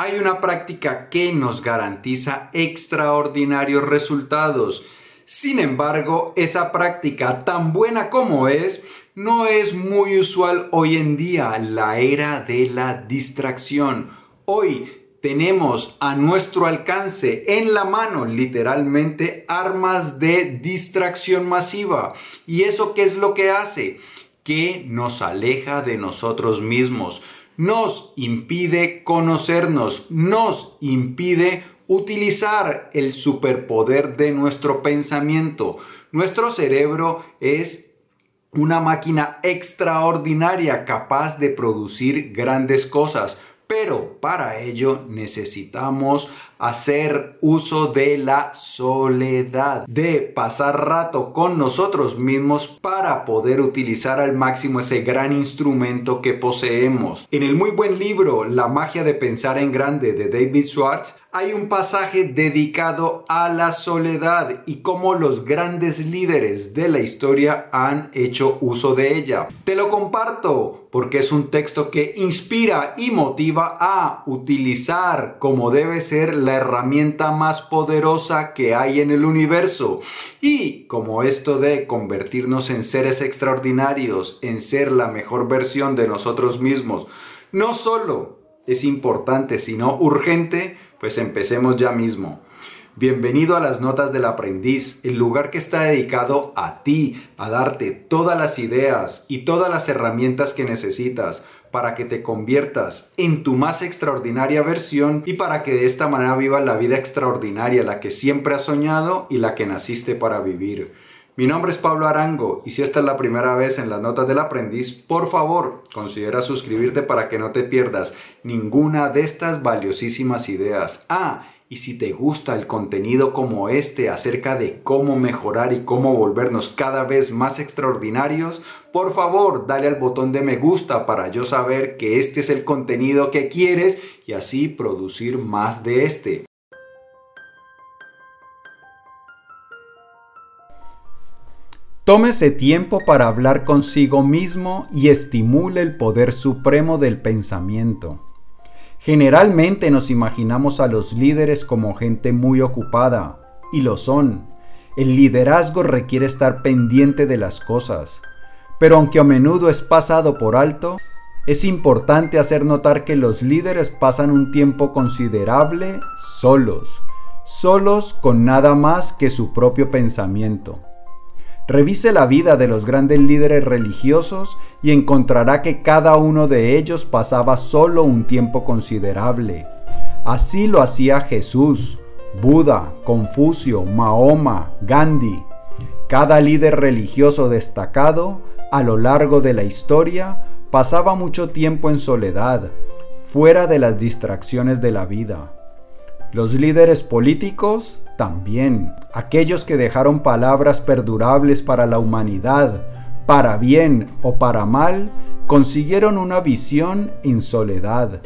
Hay una práctica que nos garantiza extraordinarios resultados. Sin embargo, esa práctica, tan buena como es, no es muy usual hoy en día, la era de la distracción. Hoy tenemos a nuestro alcance en la mano literalmente armas de distracción masiva. ¿Y eso qué es lo que hace? Que nos aleja de nosotros mismos, nos impide conocernos, nos impide utilizar el superpoder de nuestro pensamiento. Nuestro cerebro es una máquina extraordinaria capaz de producir grandes cosas pero para ello necesitamos hacer uso de la soledad, de pasar rato con nosotros mismos para poder utilizar al máximo ese gran instrumento que poseemos. En el muy buen libro La magia de pensar en grande de David Schwartz, hay un pasaje dedicado a la soledad y cómo los grandes líderes de la historia han hecho uso de ella. Te lo comparto porque es un texto que inspira y motiva a utilizar como debe ser la herramienta más poderosa que hay en el universo. Y como esto de convertirnos en seres extraordinarios, en ser la mejor versión de nosotros mismos, no solo es importante, sino urgente, pues empecemos ya mismo. Bienvenido a las Notas del Aprendiz, el lugar que está dedicado a ti, a darte todas las ideas y todas las herramientas que necesitas para que te conviertas en tu más extraordinaria versión y para que de esta manera vivas la vida extraordinaria, la que siempre has soñado y la que naciste para vivir. Mi nombre es Pablo Arango y si esta es la primera vez en las notas del aprendiz, por favor considera suscribirte para que no te pierdas ninguna de estas valiosísimas ideas. Ah, y si te gusta el contenido como este acerca de cómo mejorar y cómo volvernos cada vez más extraordinarios, por favor dale al botón de me gusta para yo saber que este es el contenido que quieres y así producir más de este. Tómese tiempo para hablar consigo mismo y estimule el poder supremo del pensamiento. Generalmente nos imaginamos a los líderes como gente muy ocupada, y lo son. El liderazgo requiere estar pendiente de las cosas. Pero aunque a menudo es pasado por alto, es importante hacer notar que los líderes pasan un tiempo considerable solos, solos con nada más que su propio pensamiento. Revise la vida de los grandes líderes religiosos y encontrará que cada uno de ellos pasaba solo un tiempo considerable. Así lo hacía Jesús, Buda, Confucio, Mahoma, Gandhi. Cada líder religioso destacado a lo largo de la historia pasaba mucho tiempo en soledad, fuera de las distracciones de la vida. Los líderes políticos también aquellos que dejaron palabras perdurables para la humanidad, para bien o para mal, consiguieron una visión en soledad.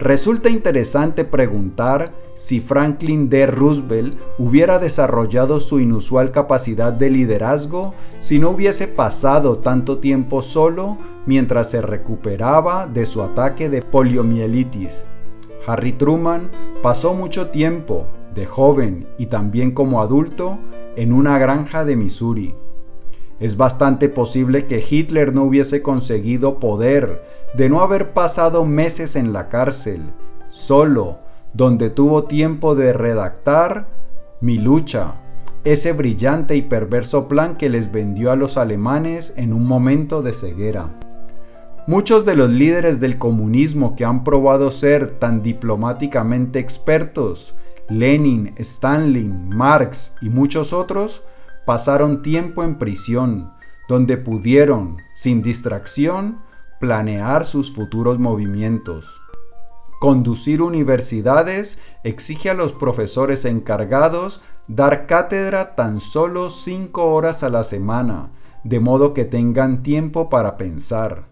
Resulta interesante preguntar si Franklin D. Roosevelt hubiera desarrollado su inusual capacidad de liderazgo si no hubiese pasado tanto tiempo solo mientras se recuperaba de su ataque de poliomielitis. Harry Truman pasó mucho tiempo, de joven y también como adulto, en una granja de Missouri. Es bastante posible que Hitler no hubiese conseguido poder de no haber pasado meses en la cárcel, solo, donde tuvo tiempo de redactar Mi lucha, ese brillante y perverso plan que les vendió a los alemanes en un momento de ceguera. Muchos de los líderes del comunismo que han probado ser tan diplomáticamente expertos, Lenin, Stalin, Marx y muchos otros, pasaron tiempo en prisión, donde pudieron, sin distracción, planear sus futuros movimientos. Conducir universidades exige a los profesores encargados dar cátedra tan solo cinco horas a la semana, de modo que tengan tiempo para pensar.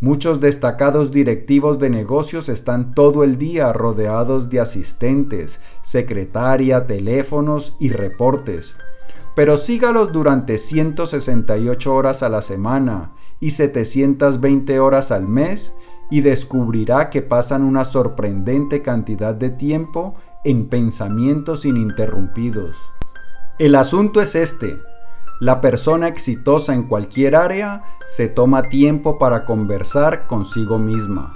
Muchos destacados directivos de negocios están todo el día rodeados de asistentes, secretaria, teléfonos y reportes. Pero sígalos durante 168 horas a la semana y 720 horas al mes y descubrirá que pasan una sorprendente cantidad de tiempo en pensamientos ininterrumpidos. El asunto es este. La persona exitosa en cualquier área se toma tiempo para conversar consigo misma.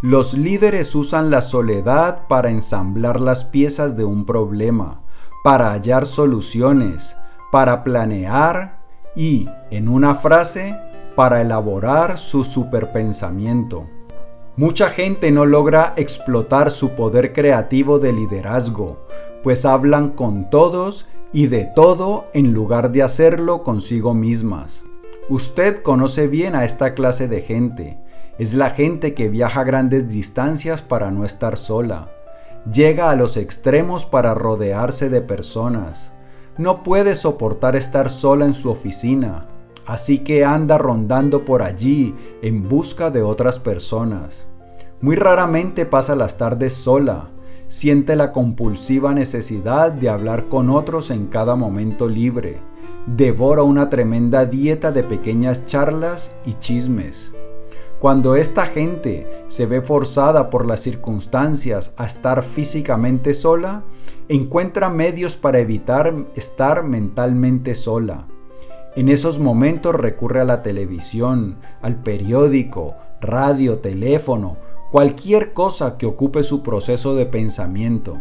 Los líderes usan la soledad para ensamblar las piezas de un problema, para hallar soluciones, para planear y, en una frase, para elaborar su superpensamiento. Mucha gente no logra explotar su poder creativo de liderazgo, pues hablan con todos y de todo en lugar de hacerlo consigo mismas. Usted conoce bien a esta clase de gente. Es la gente que viaja grandes distancias para no estar sola. Llega a los extremos para rodearse de personas. No puede soportar estar sola en su oficina, así que anda rondando por allí en busca de otras personas. Muy raramente pasa las tardes sola, siente la compulsiva necesidad de hablar con otros en cada momento libre, devora una tremenda dieta de pequeñas charlas y chismes. Cuando esta gente se ve forzada por las circunstancias a estar físicamente sola, encuentra medios para evitar estar mentalmente sola. En esos momentos recurre a la televisión, al periódico, radio, teléfono, cualquier cosa que ocupe su proceso de pensamiento.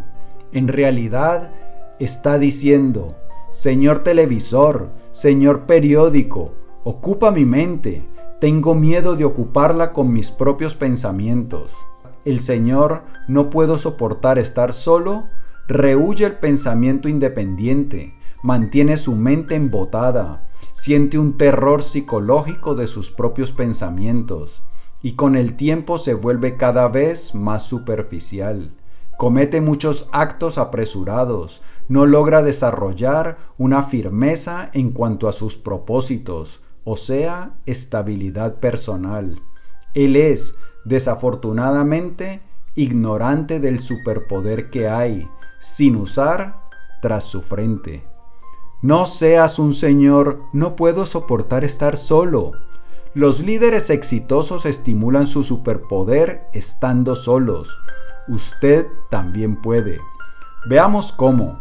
En realidad está diciendo, Señor televisor, Señor periódico, ocupa mi mente, tengo miedo de ocuparla con mis propios pensamientos. El Señor no puedo soportar estar solo, rehuye el pensamiento independiente, mantiene su mente embotada, siente un terror psicológico de sus propios pensamientos y con el tiempo se vuelve cada vez más superficial. Comete muchos actos apresurados, no logra desarrollar una firmeza en cuanto a sus propósitos, o sea, estabilidad personal. Él es, desafortunadamente, ignorante del superpoder que hay, sin usar, tras su frente. No seas un señor, no puedo soportar estar solo. Los líderes exitosos estimulan su superpoder estando solos. Usted también puede. Veamos cómo.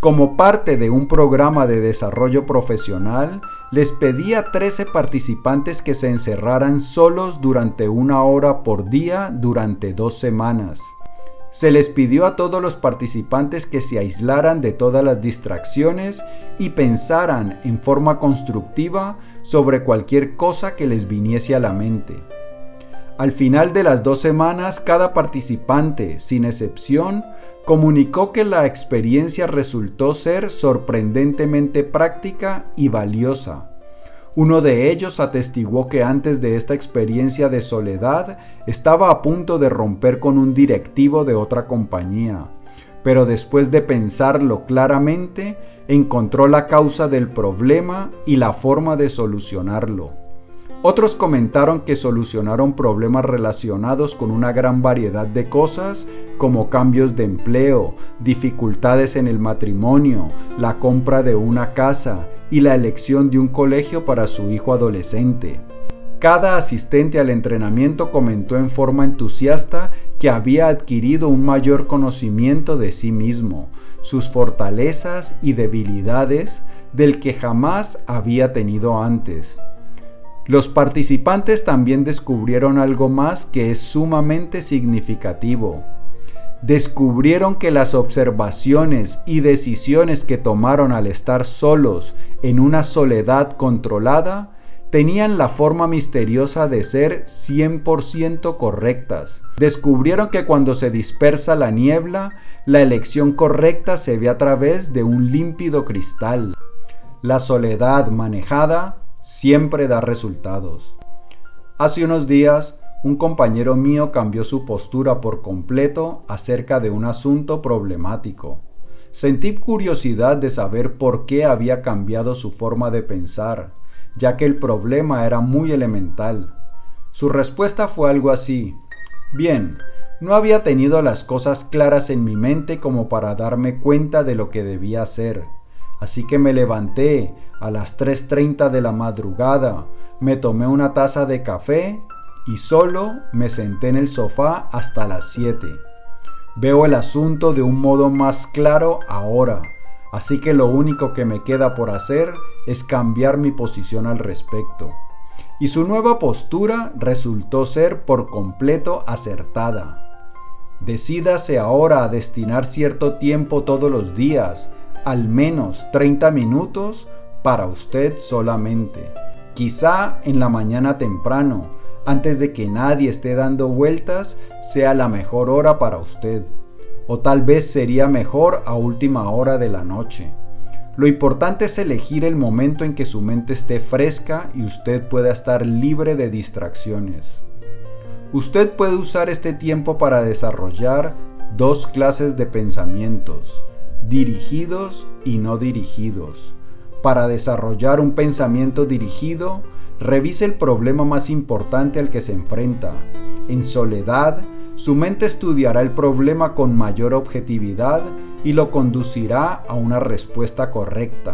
Como parte de un programa de desarrollo profesional, les pedí a 13 participantes que se encerraran solos durante una hora por día durante dos semanas. Se les pidió a todos los participantes que se aislaran de todas las distracciones y pensaran en forma constructiva sobre cualquier cosa que les viniese a la mente. Al final de las dos semanas, cada participante, sin excepción, comunicó que la experiencia resultó ser sorprendentemente práctica y valiosa. Uno de ellos atestiguó que antes de esta experiencia de soledad estaba a punto de romper con un directivo de otra compañía, pero después de pensarlo claramente, encontró la causa del problema y la forma de solucionarlo. Otros comentaron que solucionaron problemas relacionados con una gran variedad de cosas como cambios de empleo, dificultades en el matrimonio, la compra de una casa, y la elección de un colegio para su hijo adolescente. Cada asistente al entrenamiento comentó en forma entusiasta que había adquirido un mayor conocimiento de sí mismo, sus fortalezas y debilidades del que jamás había tenido antes. Los participantes también descubrieron algo más que es sumamente significativo descubrieron que las observaciones y decisiones que tomaron al estar solos en una soledad controlada tenían la forma misteriosa de ser 100% correctas. Descubrieron que cuando se dispersa la niebla, la elección correcta se ve a través de un límpido cristal. La soledad manejada siempre da resultados. Hace unos días, un compañero mío cambió su postura por completo acerca de un asunto problemático. Sentí curiosidad de saber por qué había cambiado su forma de pensar, ya que el problema era muy elemental. Su respuesta fue algo así. Bien, no había tenido las cosas claras en mi mente como para darme cuenta de lo que debía hacer. Así que me levanté a las 3.30 de la madrugada, me tomé una taza de café y solo me senté en el sofá hasta las 7. Veo el asunto de un modo más claro ahora, así que lo único que me queda por hacer es cambiar mi posición al respecto. Y su nueva postura resultó ser por completo acertada. Decídase ahora a destinar cierto tiempo todos los días, al menos 30 minutos, para usted solamente. Quizá en la mañana temprano, antes de que nadie esté dando vueltas, sea la mejor hora para usted. O tal vez sería mejor a última hora de la noche. Lo importante es elegir el momento en que su mente esté fresca y usted pueda estar libre de distracciones. Usted puede usar este tiempo para desarrollar dos clases de pensamientos, dirigidos y no dirigidos. Para desarrollar un pensamiento dirigido, Revise el problema más importante al que se enfrenta. En soledad, su mente estudiará el problema con mayor objetividad y lo conducirá a una respuesta correcta.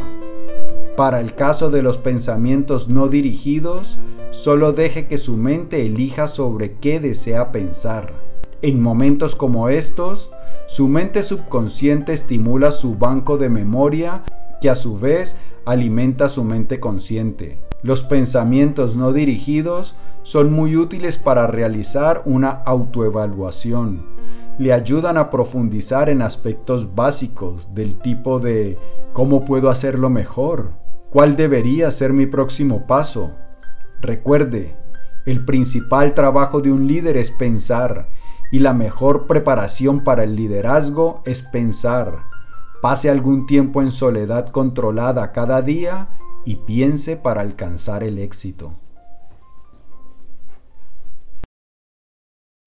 Para el caso de los pensamientos no dirigidos, solo deje que su mente elija sobre qué desea pensar. En momentos como estos, su mente subconsciente estimula su banco de memoria que a su vez alimenta su mente consciente. Los pensamientos no dirigidos son muy útiles para realizar una autoevaluación. Le ayudan a profundizar en aspectos básicos del tipo de ¿cómo puedo hacerlo mejor? ¿Cuál debería ser mi próximo paso? Recuerde, el principal trabajo de un líder es pensar y la mejor preparación para el liderazgo es pensar. Pase algún tiempo en soledad controlada cada día y piense para alcanzar el éxito.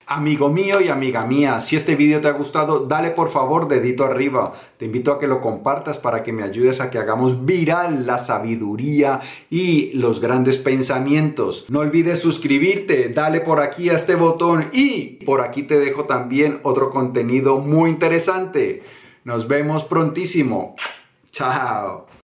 Amigo mío y amiga mía, si este video te ha gustado, dale por favor dedito arriba. Te invito a que lo compartas para que me ayudes a que hagamos viral la sabiduría y los grandes pensamientos. No olvides suscribirte, dale por aquí a este botón y por aquí te dejo también otro contenido muy interesante. Nos vemos prontísimo. Chao.